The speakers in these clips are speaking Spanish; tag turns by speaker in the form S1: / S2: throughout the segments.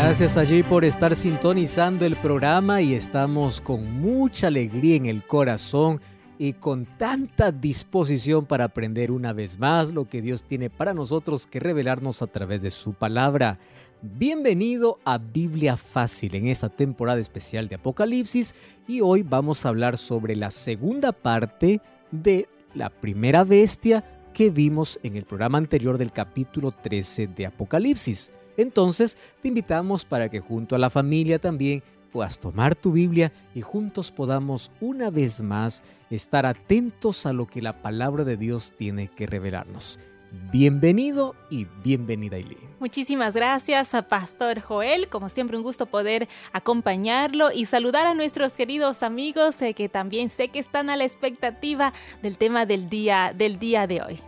S1: Gracias allí por estar sintonizando el programa y estamos con mucha alegría en el corazón y con tanta disposición para aprender una vez más lo que Dios tiene para nosotros que revelarnos a través de su palabra. Bienvenido a Biblia Fácil en esta temporada especial de Apocalipsis y hoy vamos a hablar sobre la segunda parte de la primera bestia que vimos en el programa anterior del capítulo 13 de Apocalipsis. Entonces, te invitamos para que junto a la familia también puedas tomar tu Biblia y juntos podamos una vez más estar atentos a lo que la palabra de Dios tiene que revelarnos. Bienvenido y bienvenida Eileen.
S2: Muchísimas gracias a Pastor Joel, como siempre un gusto poder acompañarlo y saludar a nuestros queridos amigos eh, que también sé que están a la expectativa del tema del día del día de hoy.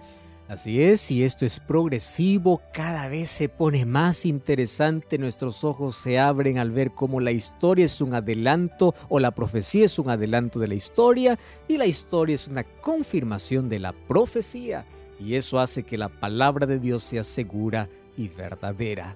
S1: Así es, y esto es progresivo, cada vez se pone más interesante, nuestros ojos se abren al ver cómo la historia es un adelanto o la profecía es un adelanto de la historia y la historia es una confirmación de la profecía. Y eso hace que la palabra de Dios sea segura y verdadera.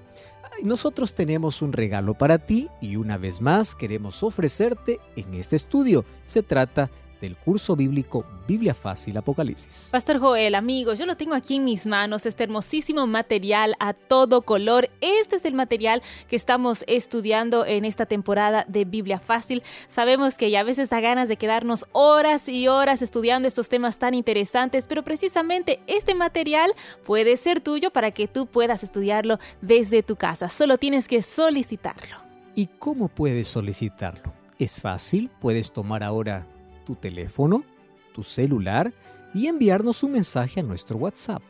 S1: Nosotros tenemos un regalo para ti y una vez más queremos ofrecerte en este estudio. Se trata de del curso bíblico Biblia Fácil Apocalipsis.
S2: Pastor Joel, amigos, yo lo tengo aquí en mis manos, este hermosísimo material a todo color. Este es el material que estamos estudiando en esta temporada de Biblia Fácil. Sabemos que ya a veces da ganas de quedarnos horas y horas estudiando estos temas tan interesantes, pero precisamente este material puede ser tuyo para que tú puedas estudiarlo desde tu casa. Solo tienes que solicitarlo.
S1: ¿Y cómo puedes solicitarlo? Es fácil, puedes tomar ahora tu teléfono, tu celular y enviarnos un mensaje a nuestro WhatsApp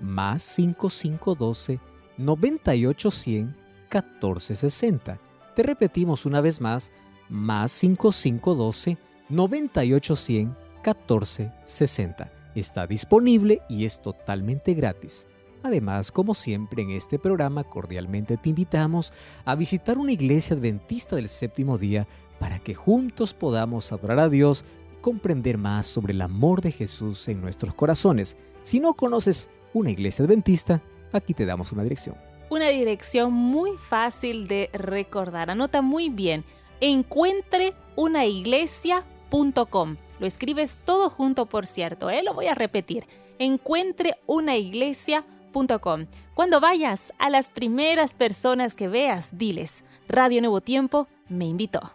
S1: más 5512 9810 1460. Te repetimos una vez más, más 5512 9810 1460. Está disponible y es totalmente gratis. Además, como siempre en este programa, cordialmente te invitamos a visitar una iglesia adventista del séptimo día para que juntos podamos adorar a Dios y comprender más sobre el amor de Jesús en nuestros corazones. Si no conoces una iglesia adventista, aquí te damos una dirección.
S2: Una dirección muy fácil de recordar. Anota muy bien. Encuentreunaiglesia.com. Lo escribes todo junto, por cierto, ¿eh? lo voy a repetir. Encuentreunaiglesia.com. Cuando vayas a las primeras personas que veas, diles, Radio Nuevo Tiempo me invitó.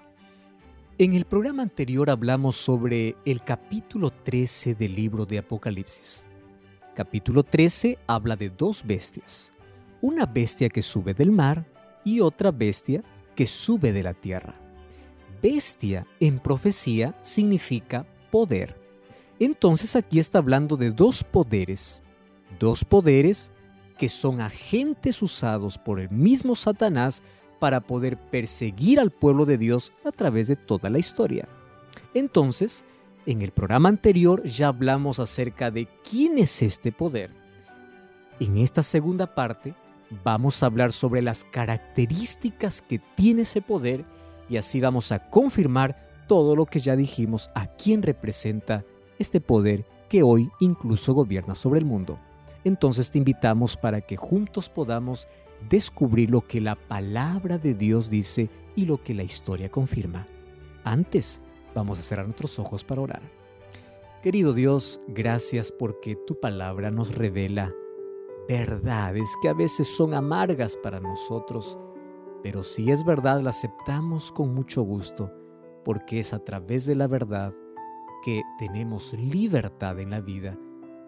S1: En el programa anterior hablamos sobre el capítulo 13 del libro de Apocalipsis. Capítulo 13 habla de dos bestias, una bestia que sube del mar y otra bestia que sube de la tierra. Bestia en profecía significa poder. Entonces aquí está hablando de dos poderes, dos poderes que son agentes usados por el mismo Satanás para poder perseguir al pueblo de Dios a través de toda la historia. Entonces, en el programa anterior ya hablamos acerca de quién es este poder. En esta segunda parte vamos a hablar sobre las características que tiene ese poder y así vamos a confirmar todo lo que ya dijimos a quién representa este poder que hoy incluso gobierna sobre el mundo. Entonces te invitamos para que juntos podamos descubrir lo que la palabra de Dios dice y lo que la historia confirma. Antes, vamos a cerrar nuestros ojos para orar. Querido Dios, gracias porque tu palabra nos revela verdades que a veces son amargas para nosotros, pero si es verdad la aceptamos con mucho gusto, porque es a través de la verdad que tenemos libertad en la vida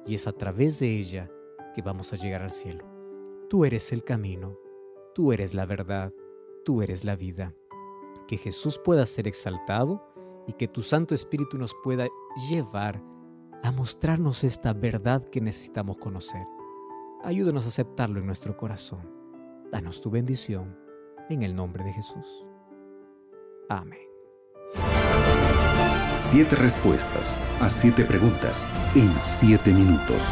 S1: y es a través de ella que vamos a llegar al cielo. Tú eres el camino, tú eres la verdad, tú eres la vida. Que Jesús pueda ser exaltado y que tu Santo Espíritu nos pueda llevar a mostrarnos esta verdad que necesitamos conocer. Ayúdanos a aceptarlo en nuestro corazón. Danos tu bendición en el nombre de Jesús. Amén.
S3: Siete respuestas a siete preguntas en siete minutos.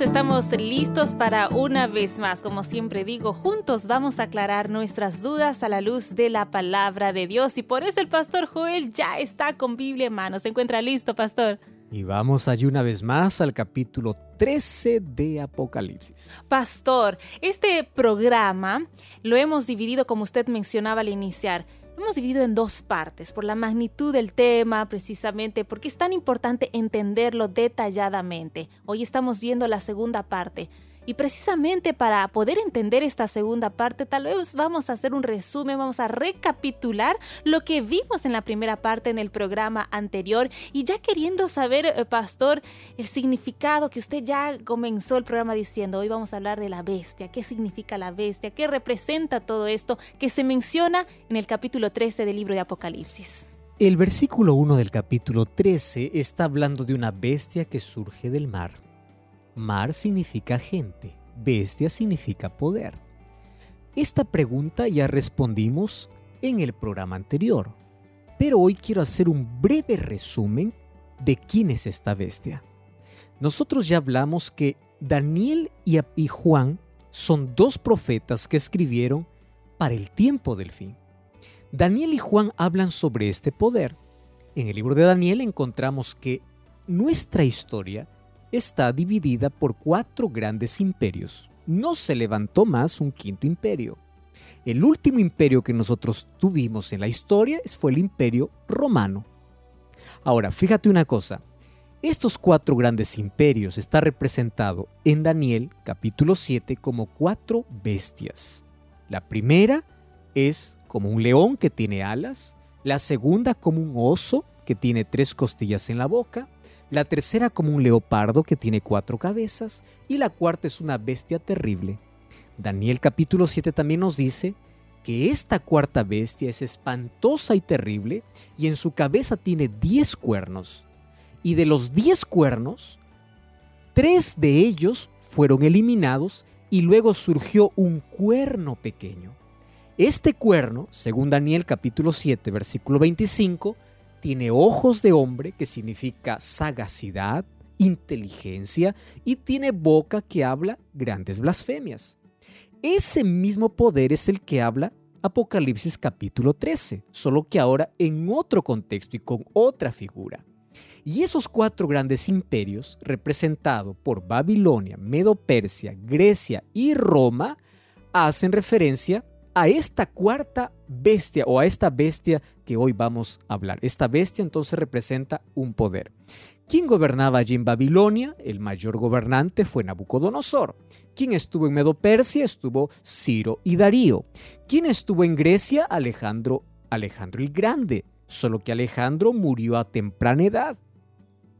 S2: Amigos, estamos listos para una vez más. Como siempre digo, juntos vamos a aclarar nuestras dudas a la luz de la palabra de Dios. Y por eso el pastor Joel ya está con Biblia en mano. ¿Se encuentra listo, pastor?
S1: Y vamos allí una vez más al capítulo 13 de Apocalipsis.
S2: Pastor, este programa lo hemos dividido, como usted mencionaba al iniciar, hemos dividido en dos partes, por la magnitud del tema, precisamente, porque es tan importante entenderlo detalladamente. Hoy estamos viendo la segunda parte. Y precisamente para poder entender esta segunda parte, tal vez vamos a hacer un resumen, vamos a recapitular lo que vimos en la primera parte en el programa anterior y ya queriendo saber, eh, pastor, el significado que usted ya comenzó el programa diciendo, hoy vamos a hablar de la bestia, qué significa la bestia, qué representa todo esto que se menciona en el capítulo 13 del libro de Apocalipsis.
S1: El versículo 1 del capítulo 13 está hablando de una bestia que surge del mar Mar significa gente, bestia significa poder. Esta pregunta ya respondimos en el programa anterior, pero hoy quiero hacer un breve resumen de quién es esta bestia. Nosotros ya hablamos que Daniel y Juan son dos profetas que escribieron para el tiempo del fin. Daniel y Juan hablan sobre este poder. En el libro de Daniel encontramos que nuestra historia está dividida por cuatro grandes imperios. No se levantó más un quinto imperio. El último imperio que nosotros tuvimos en la historia fue el imperio romano. Ahora, fíjate una cosa. Estos cuatro grandes imperios está representado en Daniel capítulo 7 como cuatro bestias. La primera es como un león que tiene alas, la segunda como un oso que tiene tres costillas en la boca, la tercera como un leopardo que tiene cuatro cabezas y la cuarta es una bestia terrible. Daniel capítulo 7 también nos dice que esta cuarta bestia es espantosa y terrible y en su cabeza tiene diez cuernos. Y de los diez cuernos, tres de ellos fueron eliminados y luego surgió un cuerno pequeño. Este cuerno, según Daniel capítulo 7 versículo 25, tiene ojos de hombre, que significa sagacidad, inteligencia, y tiene boca que habla grandes blasfemias. Ese mismo poder es el que habla Apocalipsis capítulo 13, solo que ahora en otro contexto y con otra figura. Y esos cuatro grandes imperios, representados por Babilonia, Medo-Persia, Grecia y Roma, hacen referencia a esta cuarta bestia o a esta bestia que hoy vamos a hablar. Esta bestia entonces representa un poder. ¿Quién gobernaba allí en Babilonia? El mayor gobernante fue Nabucodonosor. ¿Quién estuvo en Medo Persia? Estuvo Ciro y Darío. ¿Quién estuvo en Grecia? Alejandro, Alejandro el Grande. Solo que Alejandro murió a temprana edad.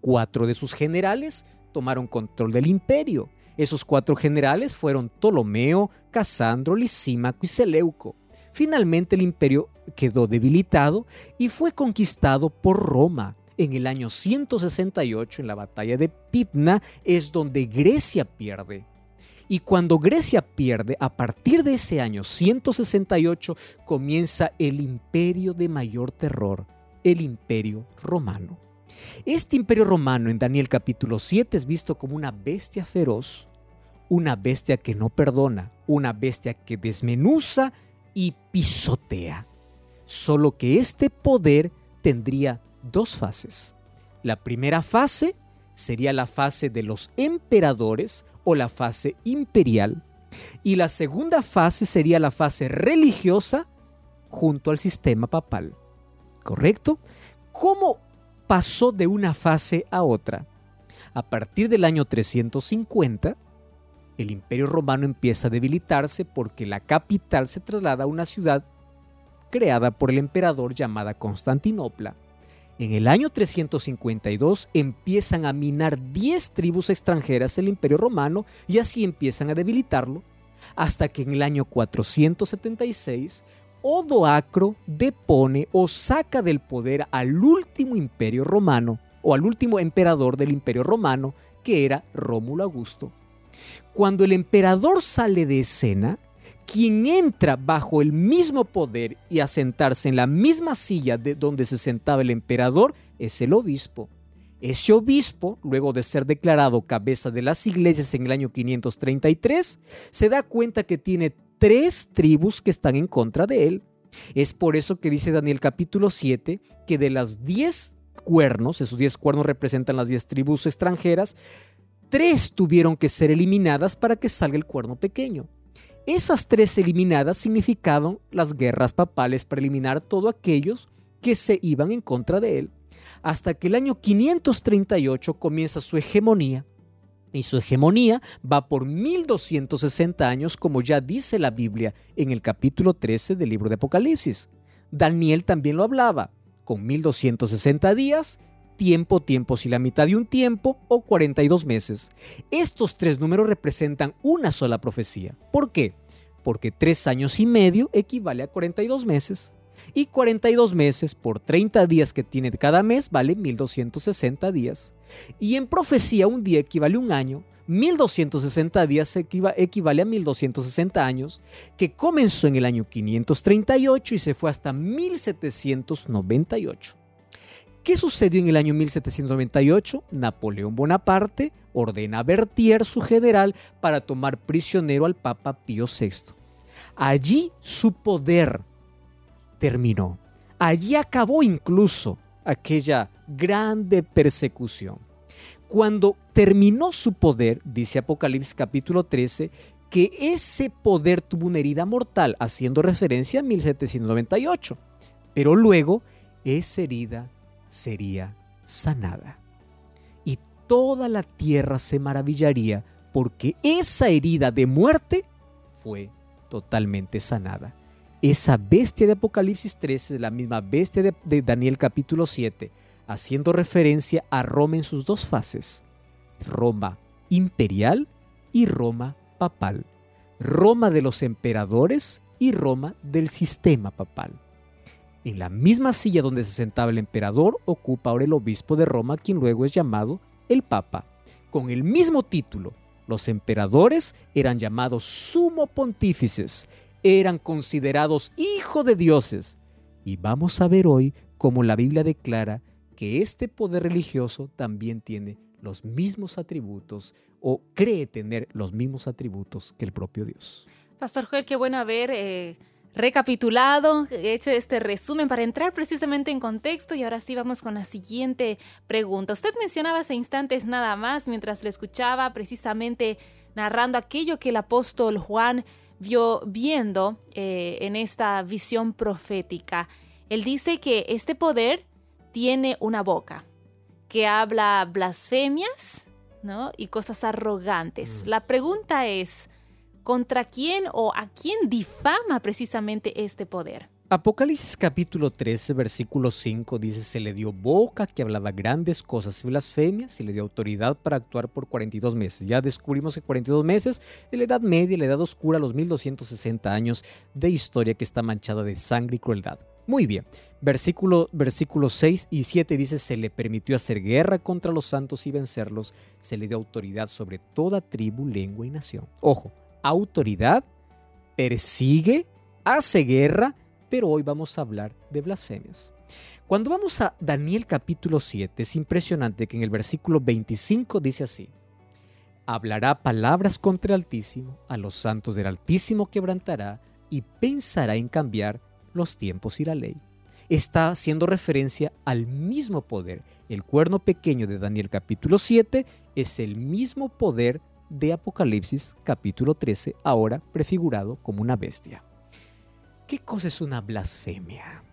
S1: Cuatro de sus generales tomaron control del imperio. Esos cuatro generales fueron Ptolomeo, Casandro, Lisímaco y Seleuco. Finalmente el imperio quedó debilitado y fue conquistado por Roma. En el año 168, en la batalla de Pitna, es donde Grecia pierde. Y cuando Grecia pierde, a partir de ese año 168 comienza el imperio de mayor terror, el imperio romano. Este imperio romano en Daniel capítulo 7 es visto como una bestia feroz una bestia que no perdona, una bestia que desmenuza y pisotea. Solo que este poder tendría dos fases. La primera fase sería la fase de los emperadores o la fase imperial. Y la segunda fase sería la fase religiosa junto al sistema papal. ¿Correcto? ¿Cómo pasó de una fase a otra? A partir del año 350, el imperio romano empieza a debilitarse porque la capital se traslada a una ciudad creada por el emperador llamada Constantinopla. En el año 352 empiezan a minar 10 tribus extranjeras el imperio romano y así empiezan a debilitarlo, hasta que en el año 476 Odoacro depone o saca del poder al último imperio romano o al último emperador del imperio romano que era Rómulo Augusto. Cuando el emperador sale de escena, quien entra bajo el mismo poder y a sentarse en la misma silla de donde se sentaba el emperador es el obispo. Ese obispo, luego de ser declarado cabeza de las iglesias en el año 533, se da cuenta que tiene tres tribus que están en contra de él. Es por eso que dice Daniel capítulo 7 que de las diez cuernos, esos diez cuernos representan las diez tribus extranjeras, tres tuvieron que ser eliminadas para que salga el cuerno pequeño. Esas tres eliminadas significaban las guerras papales para eliminar a todos aquellos que se iban en contra de él, hasta que el año 538 comienza su hegemonía. Y su hegemonía va por 1260 años, como ya dice la Biblia en el capítulo 13 del libro de Apocalipsis. Daniel también lo hablaba, con 1260 días tiempo, tiempo si la mitad de un tiempo o 42 meses. Estos tres números representan una sola profecía. ¿Por qué? Porque tres años y medio equivale a 42 meses. Y 42 meses por 30 días que tiene cada mes vale 1260 días. Y en profecía un día equivale a un año, 1260 días equivale a 1260 años, que comenzó en el año 538 y se fue hasta 1798. ¿Qué sucedió en el año 1798? Napoleón Bonaparte ordena a su general, para tomar prisionero al Papa Pío VI. Allí su poder terminó. Allí acabó incluso aquella grande persecución. Cuando terminó su poder, dice Apocalipsis capítulo 13, que ese poder tuvo una herida mortal, haciendo referencia a 1798. Pero luego esa herida sería sanada. Y toda la tierra se maravillaría porque esa herida de muerte fue totalmente sanada. Esa bestia de Apocalipsis 13 es la misma bestia de, Daniel capítulo 7, haciendo referencia a Roma en sus dos fases, Roma imperial y Roma papal, Roma de los emperadores y Roma del sistema papal. En la misma silla donde se sentaba el emperador ocupa ahora el obispo de Roma, quien luego es llamado el Papa. Con el mismo título, los emperadores eran llamados sumo pontífices, eran considerados hijos de dioses. Y vamos a ver hoy cómo la Biblia declara que este poder religioso también tiene los mismos atributos o cree tener los mismos atributos que el propio Dios.
S2: Pastor Joel, qué bueno haber eh, recapitulado, he hecho este resumen para entrar precisamente en contexto y ahora sí vamos con la siguiente pregunta. Usted mencionaba hace instantes nada más mientras lo escuchaba precisamente narrando aquello que el apóstol Juan vio viendo eh, en esta visión profética. Él dice que este poder tiene una boca que habla blasfemias ¿no? y cosas arrogantes. Mm. La pregunta es, ¿Contra quién o a quién difama precisamente este poder?
S1: Apocalipsis capítulo 13, versículo 5 dice, se le dio boca que hablaba grandes cosas y blasfemias y le dio autoridad para actuar por 42 meses. Ya descubrimos que 42 meses de la Edad Media, la Edad Oscura, los 1260 años de historia que está manchada de sangre y crueldad. Muy bien, versículo, versículo 6 y 7 dice, se le permitió hacer guerra contra los santos y vencerlos, se le dio autoridad sobre toda tribu, lengua y nación. Ojo, autoridad, persigue, hace guerra, pero hoy vamos a hablar de blasfemias. Cuando vamos a Daniel capítulo 7, es impresionante que en el versículo 25 dice así, hablará palabras contra el Altísimo, a los santos del Altísimo quebrantará y pensará en cambiar los tiempos y la ley. Está haciendo referencia al mismo poder. El cuerno pequeño de Daniel capítulo 7 es el mismo poder de Apocalipsis capítulo 13, ahora prefigurado como una bestia. ¿Qué cosa es una blasfemia?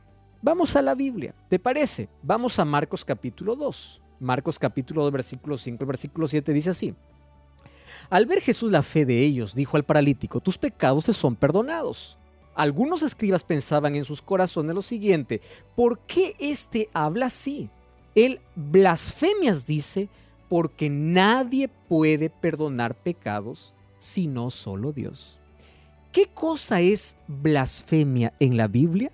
S1: Vamos a la Biblia, ¿te parece? Vamos a Marcos capítulo 2. Marcos capítulo 2, versículo 5, el versículo 7 dice así. Al ver Jesús la fe de ellos, dijo al paralítico, tus pecados te son perdonados. Algunos escribas pensaban en sus corazones lo siguiente, ¿por qué éste habla así? Él blasfemias dice porque nadie puede perdonar pecados sino solo Dios. ¿Qué cosa es blasfemia en la Biblia?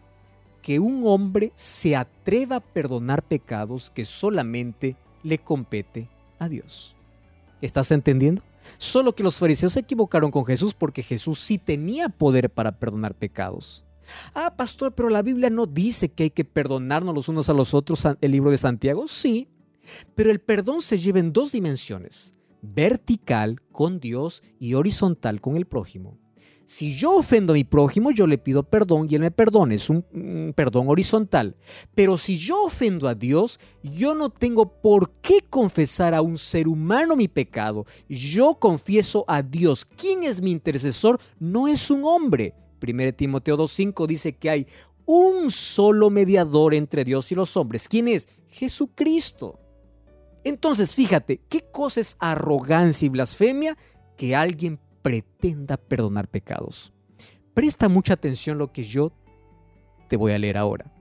S1: Que un hombre se atreva a perdonar pecados que solamente le compete a Dios. ¿Estás entendiendo? Solo que los fariseos se equivocaron con Jesús porque Jesús sí tenía poder para perdonar pecados. Ah, pastor, pero la Biblia no dice que hay que perdonarnos los unos a los otros, el libro de Santiago. Sí, pero el perdón se lleva en dos dimensiones, vertical con Dios y horizontal con el prójimo. Si yo ofendo a mi prójimo, yo le pido perdón y él me perdona. Es un, perdón horizontal. Pero si yo ofendo a Dios, yo no tengo por qué confesar a un ser humano mi pecado. Yo confieso a Dios. ¿Quién es mi intercesor? No es un hombre. 1 Timoteo 2.5 dice que hay un solo mediador entre Dios y los hombres. ¿Quién es? Jesucristo. Entonces, fíjate, ¿qué cosa es arrogancia y blasfemia? Que alguien pretenda perdonar pecados. Presta mucha atención lo que yo te voy a leer ahora.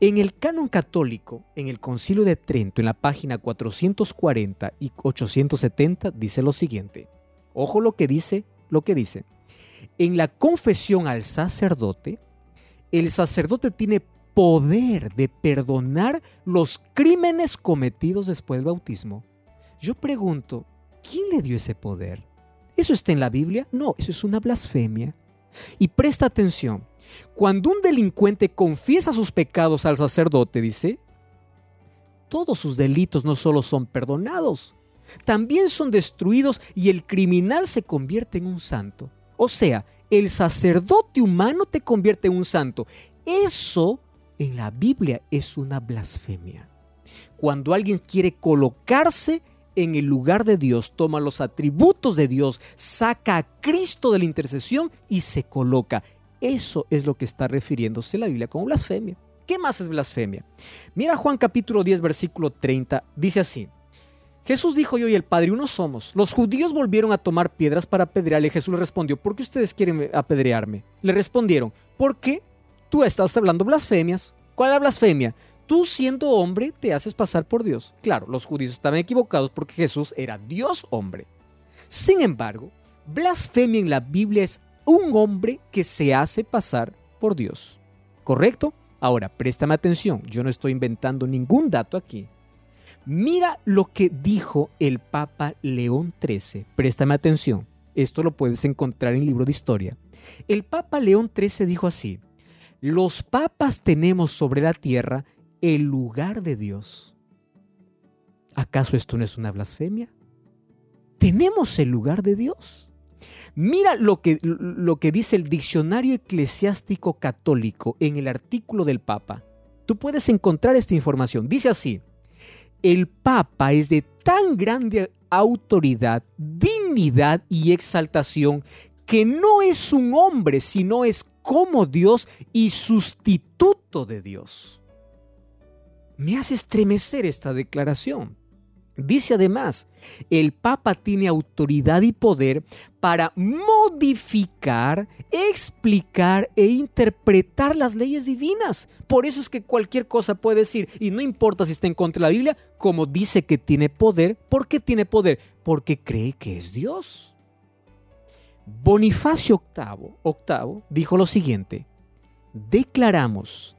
S1: En el canon católico, en el Concilio de Trento, en la página 440 y 870, dice lo siguiente. Ojo lo que dice, lo que dice. En la confesión al sacerdote, el sacerdote tiene poder de perdonar los crímenes cometidos después del bautismo. Yo pregunto, ¿quién le dio ese poder? ¿Eso está en la Biblia? No, eso es una blasfemia. Y presta atención, cuando un delincuente confiesa sus pecados al sacerdote, dice, todos sus delitos no solo son perdonados, también son destruidos y el criminal se convierte en un santo. O sea, el sacerdote humano te convierte en un santo. Eso en la Biblia es una blasfemia. Cuando alguien quiere colocarse en el lugar de Dios, toma los atributos de Dios, saca a Cristo de la intercesión y se coloca. Eso es lo que está refiriéndose la Biblia como blasfemia. ¿Qué más es blasfemia? Mira Juan capítulo 10 versículo 30, dice así. Jesús dijo yo y el Padre uno somos. Los judíos volvieron a tomar piedras para apedrearle. Jesús le respondió, ¿por qué ustedes quieren apedrearme? Le respondieron, ¿por qué tú estás hablando blasfemias? ¿Cuál es la blasfemia? Tú siendo hombre te haces pasar por Dios. Claro, los judíos estaban equivocados porque Jesús era Dios hombre. Sin embargo, blasfemia en la Biblia es un hombre que se hace pasar por Dios. ¿Correcto? Ahora, préstame atención, yo no estoy inventando ningún dato aquí. Mira lo que dijo el Papa León XIII. Préstame atención. Esto lo puedes encontrar en el libro de historia. El Papa León XIII dijo así, los papas tenemos sobre la tierra el lugar de Dios. ¿Acaso esto no es una blasfemia? Tenemos el lugar de Dios. Mira lo que, lo que dice el diccionario eclesiástico católico en el artículo del Papa. Tú puedes encontrar esta información. Dice así, el Papa es de tan grande autoridad, dignidad y exaltación que no es un hombre, sino es como Dios y sustituto de Dios me hace estremecer esta declaración. Dice además, el Papa tiene autoridad y poder para modificar, explicar e interpretar las leyes divinas. Por eso es que cualquier cosa puede decir, y no importa si está en contra de la Biblia, como dice que tiene poder, ¿por qué tiene poder? Porque cree que es Dios. Bonifacio VIII, dijo lo siguiente, declaramos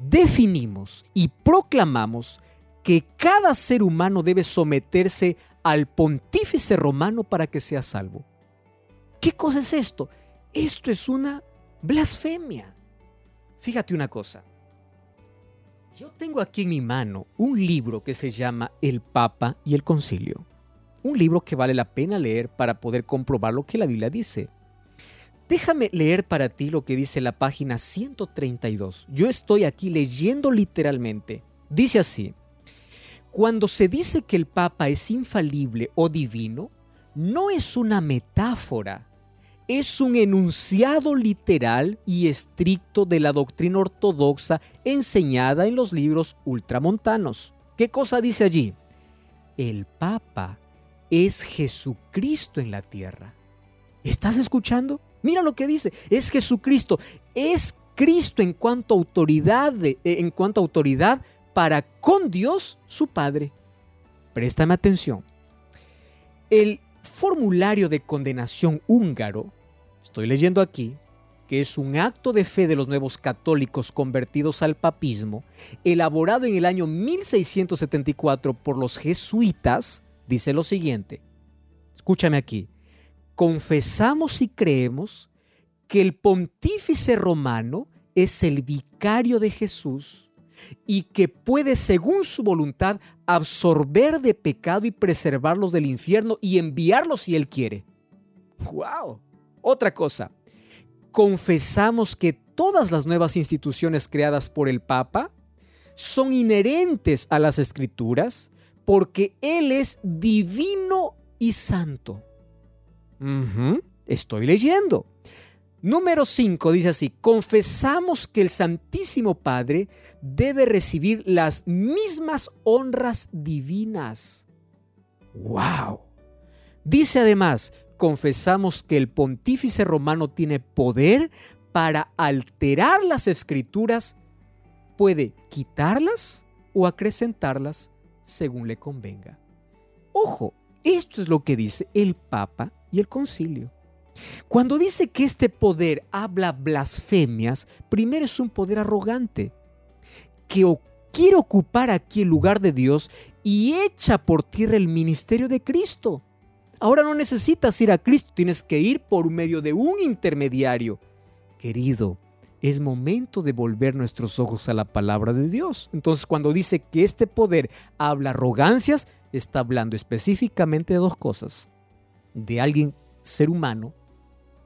S1: definimos y proclamamos que cada ser humano debe someterse al pontífice romano para que sea salvo. ¿Qué cosa es esto? Esto es una blasfemia. Fíjate una cosa. Yo tengo aquí en mi mano un libro que se llama El Papa y el Concilio. Un libro que vale la pena leer para poder comprobar lo que la Biblia dice. Déjame leer para ti lo que dice la página 132. Yo estoy aquí leyendo literalmente. Dice así, cuando se dice que el Papa es infalible o divino, no es una metáfora, es un enunciado literal y estricto de la doctrina ortodoxa enseñada en los libros ultramontanos. ¿Qué cosa dice allí? El Papa es Jesucristo en la tierra. ¿Estás escuchando? Mira lo que dice, es Jesucristo, es Cristo en cuanto a autoridad, eh, en cuanto autoridad para con Dios su Padre. Préstame atención. El formulario de condenación húngaro, estoy leyendo aquí, que es un acto de fe de los nuevos católicos convertidos al papismo, elaborado en el año 1674 por los jesuitas, dice lo siguiente. escúchame aquí, confesamos y creemos que el pontífice romano es el vicario de Jesús y que puede, según su voluntad, absorber de pecado y preservarlos del infierno y enviarlos si él quiere. ¡Wow! Otra cosa, confesamos que todas las nuevas instituciones creadas por el Papa son inherentes a las escrituras porque Él es divino y santo. Estoy leyendo. Número 5 dice así, confesamos que el Santísimo Padre debe recibir las mismas honras divinas. ¡Wow! Dice además, confesamos que el pontífice romano tiene poder para alterar las escrituras, puede quitarlas o acrecentarlas según le convenga. Ojo, esto es lo que dice el Papa y el Concilio. Cuando dice que este poder habla blasfemias, primero es un poder arrogante, que quiere ocupar aquí el lugar de Dios y echa por tierra el ministerio de Cristo. Ahora no necesitas ir a Cristo, tienes que ir por medio de un intermediario. Querido, es momento de volver nuestros ojos a la palabra de Dios. Entonces, cuando dice que este poder habla arrogancias, está hablando específicamente de dos cosas. De alguien, ser humano,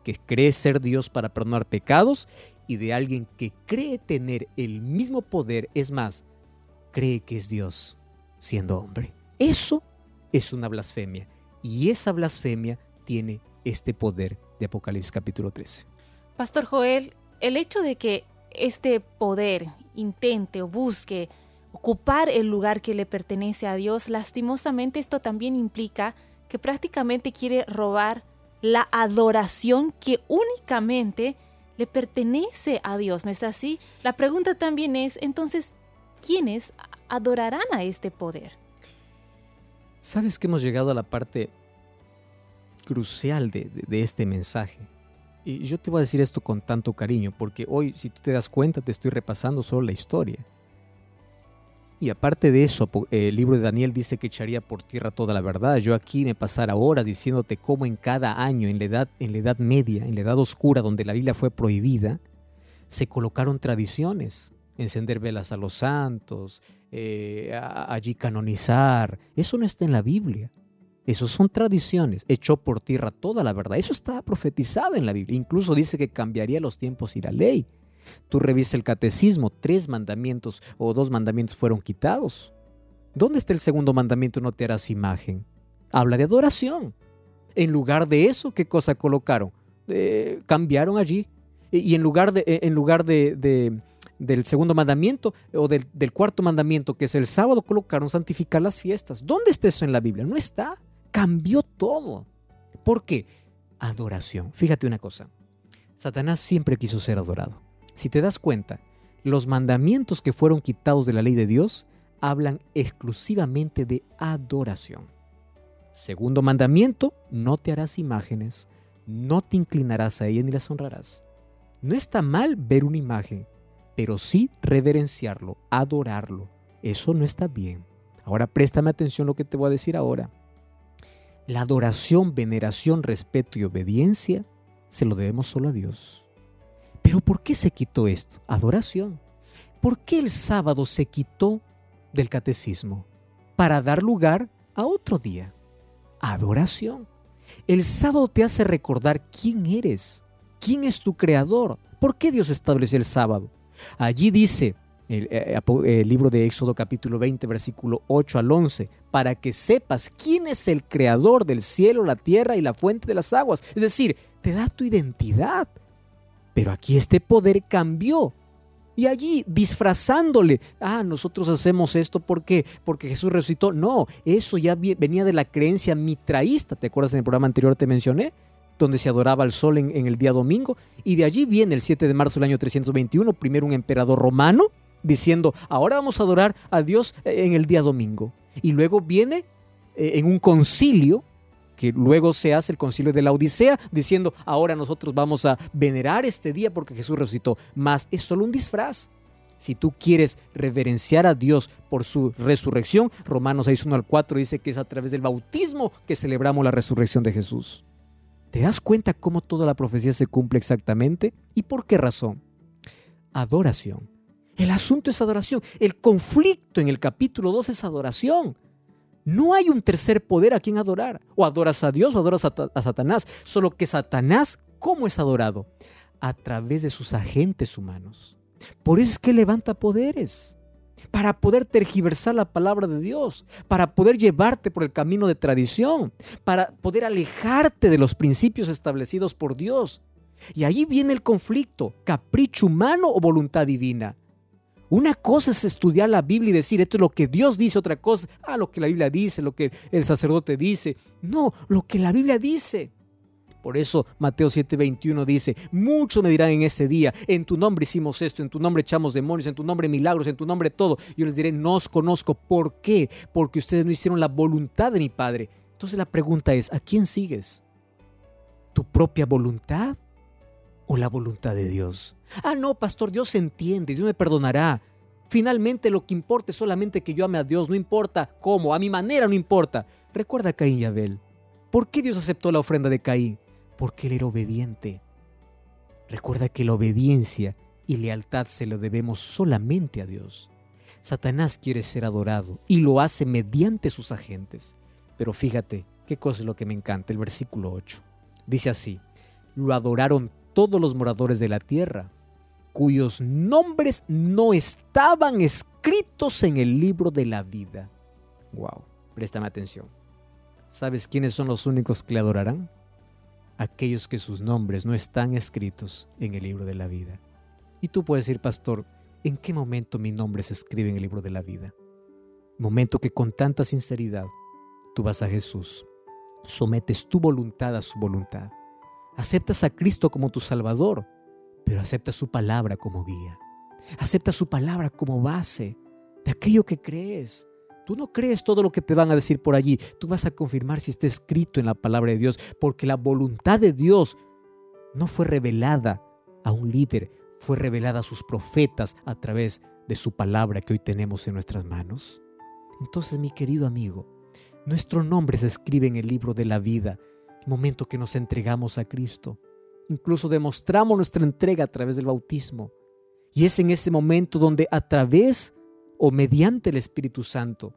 S1: que cree ser Dios para perdonar pecados, y de alguien que cree tener el mismo poder, es más, cree que es Dios siendo hombre. Eso es una blasfemia. Y esa blasfemia tiene este poder de Apocalipsis capítulo 13.
S2: Pastor Joel, el hecho de que este poder intente o busque ocupar el lugar que le pertenece a Dios, lastimosamente esto también implica que prácticamente quiere robar la adoración que únicamente le pertenece a Dios, ¿no es así? La pregunta también es, entonces, ¿quiénes adorarán a este poder?
S1: Sabes que hemos llegado a la parte crucial de, de este mensaje. Y yo te voy a decir esto con tanto cariño, porque hoy, si tú te das cuenta, te estoy repasando solo la historia. Y aparte de eso, el libro de Daniel dice que echaría por tierra toda la verdad. Yo aquí me pasara horas diciéndote cómo en cada año, en la edad, en la edad media, en la edad oscura, donde la Biblia fue prohibida, se colocaron tradiciones. Encender velas a los santos, eh, allí canonizar. Eso no está en la Biblia. Eso son tradiciones. Echó por tierra toda la verdad. Eso está profetizado en la Biblia. Incluso dice que cambiaría los tiempos y la ley. Tú revisas el catecismo, tres mandamientos o dos mandamientos fueron quitados. ¿Dónde está el segundo mandamiento? No te harás imagen. Habla de adoración. En lugar de eso, ¿qué cosa colocaron? Eh, cambiaron allí. Y en lugar, de, en lugar de, del segundo mandamiento o del, del cuarto mandamiento, que es el sábado, colocaron santificar las fiestas. ¿Dónde está eso en la Biblia? No está cambió todo. ¿Por qué? Adoración. Fíjate una cosa. Satanás siempre quiso ser adorado. Si te das cuenta, los mandamientos que fueron quitados de la ley de Dios hablan exclusivamente de adoración. Segundo mandamiento, no te harás imágenes, no te inclinarás a ellas ni las honrarás. No está mal ver una imagen, pero sí reverenciarlo, adorarlo. Eso no está bien. Ahora préstame atención a lo que te voy a decir ahora. La adoración, veneración, respeto y obediencia se lo debemos solo a Dios. Pero ¿por qué se quitó esto? Adoración. ¿Por qué el sábado se quitó del catecismo? Para dar lugar a otro día. Adoración. El sábado te hace recordar quién eres, quién es tu creador. ¿Por qué Dios estableció el sábado? Allí dice, el, eh, el, libro de Éxodo capítulo 20, versículo 8 al 11, para que sepas quién es el creador del cielo, la tierra y la fuente de las aguas. Es decir, te da tu identidad. Pero aquí este poder cambió. Y allí disfrazándole, ah, nosotros hacemos esto porque porque Jesús resucitó. No, eso ya venía de la creencia mitraísta. ¿Te acuerdas en el programa anterior te mencioné? donde se adoraba al sol en, el día domingo, y de allí viene el 7 de marzo del año 321, primero un emperador romano, diciendo, ahora vamos a adorar a Dios en el día domingo. Y luego viene eh, en un concilio, que luego se hace el concilio de la Odisea, diciendo, ahora nosotros vamos a venerar este día porque Jesús resucitó. Más es solo un disfraz. Si tú quieres reverenciar a Dios por su resurrección, Romanos 6, 1 al 4 dice que es a través del bautismo que celebramos la resurrección de Jesús. ¿Te das cuenta cómo toda la profecía se cumple exactamente? ¿Y por qué razón? Adoración. El asunto es adoración. El conflicto en el capítulo 2 es adoración. No hay un tercer poder a quien adorar. O adoras a Dios o adoras a, Satanás. Solo que Satanás, ¿cómo es adorado? A través de sus agentes humanos. Por eso es que levanta poderes. Para poder tergiversar la palabra de Dios. Para poder llevarte por el camino de tradición. Para poder alejarte de los principios establecidos por Dios. Y ahí viene el conflicto. Capricho humano o voluntad divina. Una cosa es estudiar la Biblia y decir esto es lo que Dios dice, otra cosa, ah, lo que la Biblia dice, lo que el sacerdote dice. No, lo que la Biblia dice. Por eso Mateo 7:21 dice, muchos me dirán en ese día, en tu nombre hicimos esto, en tu nombre echamos demonios, en tu nombre milagros, en tu nombre todo. Yo les diré, no os conozco. ¿Por qué? Porque ustedes no hicieron la voluntad de mi Padre. Entonces la pregunta es, ¿a quién sigues? ¿Tu propia voluntad o la voluntad de Dios? Ah, no, pastor, Dios entiende, Dios me perdonará. Finalmente lo que importa es solamente que yo ame a Dios, no importa cómo, a mi manera no importa. Recuerda a Caín y Abel. ¿Por qué Dios aceptó la ofrenda de Caín? Porque él era obediente. Recuerda que la obediencia y lealtad se lo debemos solamente a Dios. Satanás quiere ser adorado y lo hace mediante sus agentes. Pero fíjate, qué cosa es lo que me encanta, el versículo 8. Dice así, lo adoraron todos los moradores de la tierra, cuyos nombres no estaban escritos en el libro de la vida. Wow, préstame atención. ¿Sabes quiénes son los únicos que le adorarán? Aquellos que sus nombres no están escritos en el libro de la vida. Y tú puedes decir, pastor, ¿en qué momento mi nombre se escribe en el libro de la vida? Momento que con tanta sinceridad tú vas a Jesús, sometes tu voluntad a su voluntad, aceptas a Cristo como tu Salvador pero acepta su palabra como guía. Acepta su palabra como base de aquello que crees. Tú no crees todo lo que te van a decir por allí. Tú vas a confirmar si está escrito en la palabra de Dios, porque la voluntad de Dios no fue revelada a un líder, fue revelada a sus profetas a través de su palabra que hoy tenemos en nuestras manos. Entonces, mi querido amigo, nuestro nombre se escribe en el libro de la vida, momento que nos entregamos a Cristo. Incluso demostramos nuestra entrega a través del bautismo. Y es en ese momento donde a través o mediante el Espíritu Santo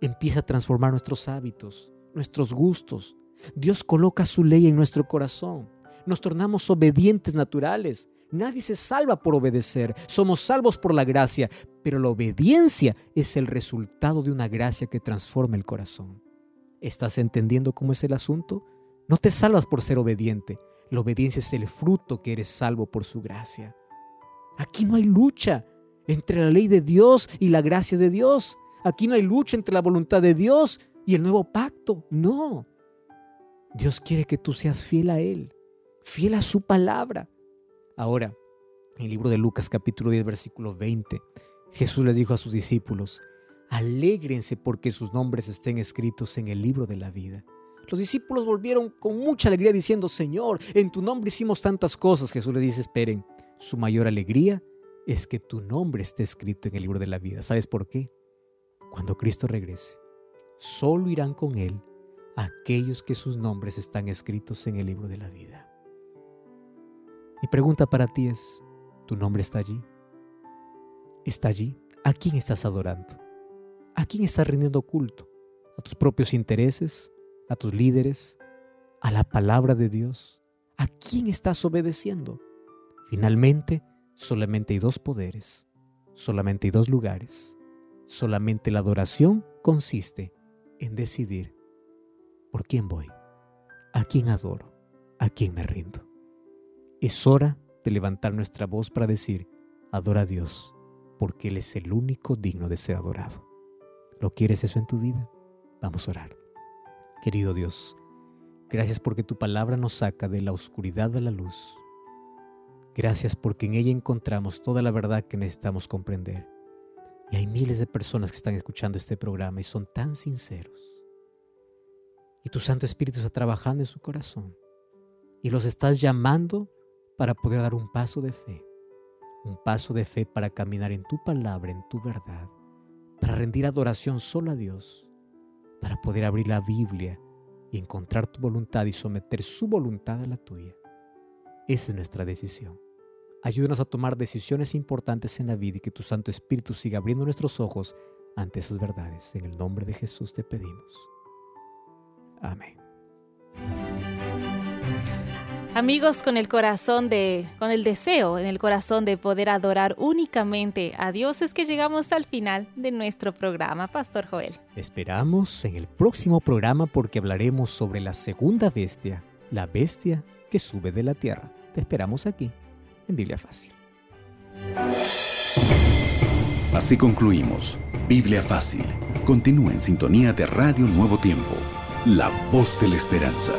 S1: empieza a transformar nuestros hábitos, nuestros gustos. Dios coloca su ley en nuestro corazón. Nos tornamos obedientes naturales. Nadie se salva por obedecer. Somos salvos por la gracia. Pero la obediencia es el resultado de una gracia que transforma el corazón. ¿Estás entendiendo cómo es el asunto? No te salvas por ser obediente. La obediencia es el fruto que eres salvo por su gracia. Aquí no hay lucha entre la ley de Dios y la gracia de Dios. Aquí no hay lucha entre la voluntad de Dios y el nuevo pacto. No. Dios quiere que tú seas fiel a Él, fiel a su palabra. Ahora, en el libro de Lucas capítulo 10 versículo 20, Jesús les dijo a sus discípulos, alégrense porque sus nombres estén escritos en el libro de la vida. Los discípulos volvieron con mucha alegría diciendo, Señor, en tu nombre hicimos tantas cosas. Jesús le dice, esperen, su mayor alegría es que tu nombre esté escrito en el libro de la vida. ¿Sabes por qué? Cuando Cristo regrese, solo irán con Él aquellos que sus nombres están escritos en el libro de la vida. Mi pregunta para ti es, ¿tu nombre está allí? ¿Está allí? ¿A quién estás adorando? ¿A quién estás rindiendo culto? ¿A tus propios intereses? A tus líderes, a la palabra de Dios? ¿A quién estás obedeciendo? Finalmente, solamente hay dos poderes, solamente hay dos lugares. Solamente la adoración consiste en decidir por quién voy, a quién adoro, a quién me rindo. Es hora de levantar nuestra voz para decir, adora a Dios, porque Él es el único digno de ser adorado. ¿Lo quieres eso en tu vida? Vamos a orar. Querido Dios, gracias porque tu palabra nos saca de la oscuridad a la luz. Gracias porque en ella encontramos toda la verdad que necesitamos comprender. Y hay miles de personas que están escuchando este programa y son tan sinceros. Y tu Santo Espíritu está trabajando en su corazón. Y los estás llamando para poder dar un paso de fe. un paso de fe para caminar en tu palabra, en tu verdad, para rendir adoración solo a Dios, para poder abrir la Biblia y encontrar tu voluntad y someter su voluntad a la tuya. Esa es nuestra decisión. Ayúdanos a tomar decisiones importantes en la vida y que tu Santo Espíritu siga abriendo nuestros ojos ante esas verdades. En el nombre de Jesús te pedimos. Amén.
S2: Amigos, con el corazón de, con el deseo en el corazón de poder adorar únicamente a Dios, es que llegamos al final de nuestro programa, Pastor Joel.
S1: Esperamos en el próximo programa porque hablaremos sobre la segunda bestia, la bestia que sube de la tierra. Te esperamos aquí, en Biblia Fácil.
S3: Así concluimos. Biblia Fácil. Continúa en sintonía de Radio Nuevo Tiempo, la voz de la esperanza.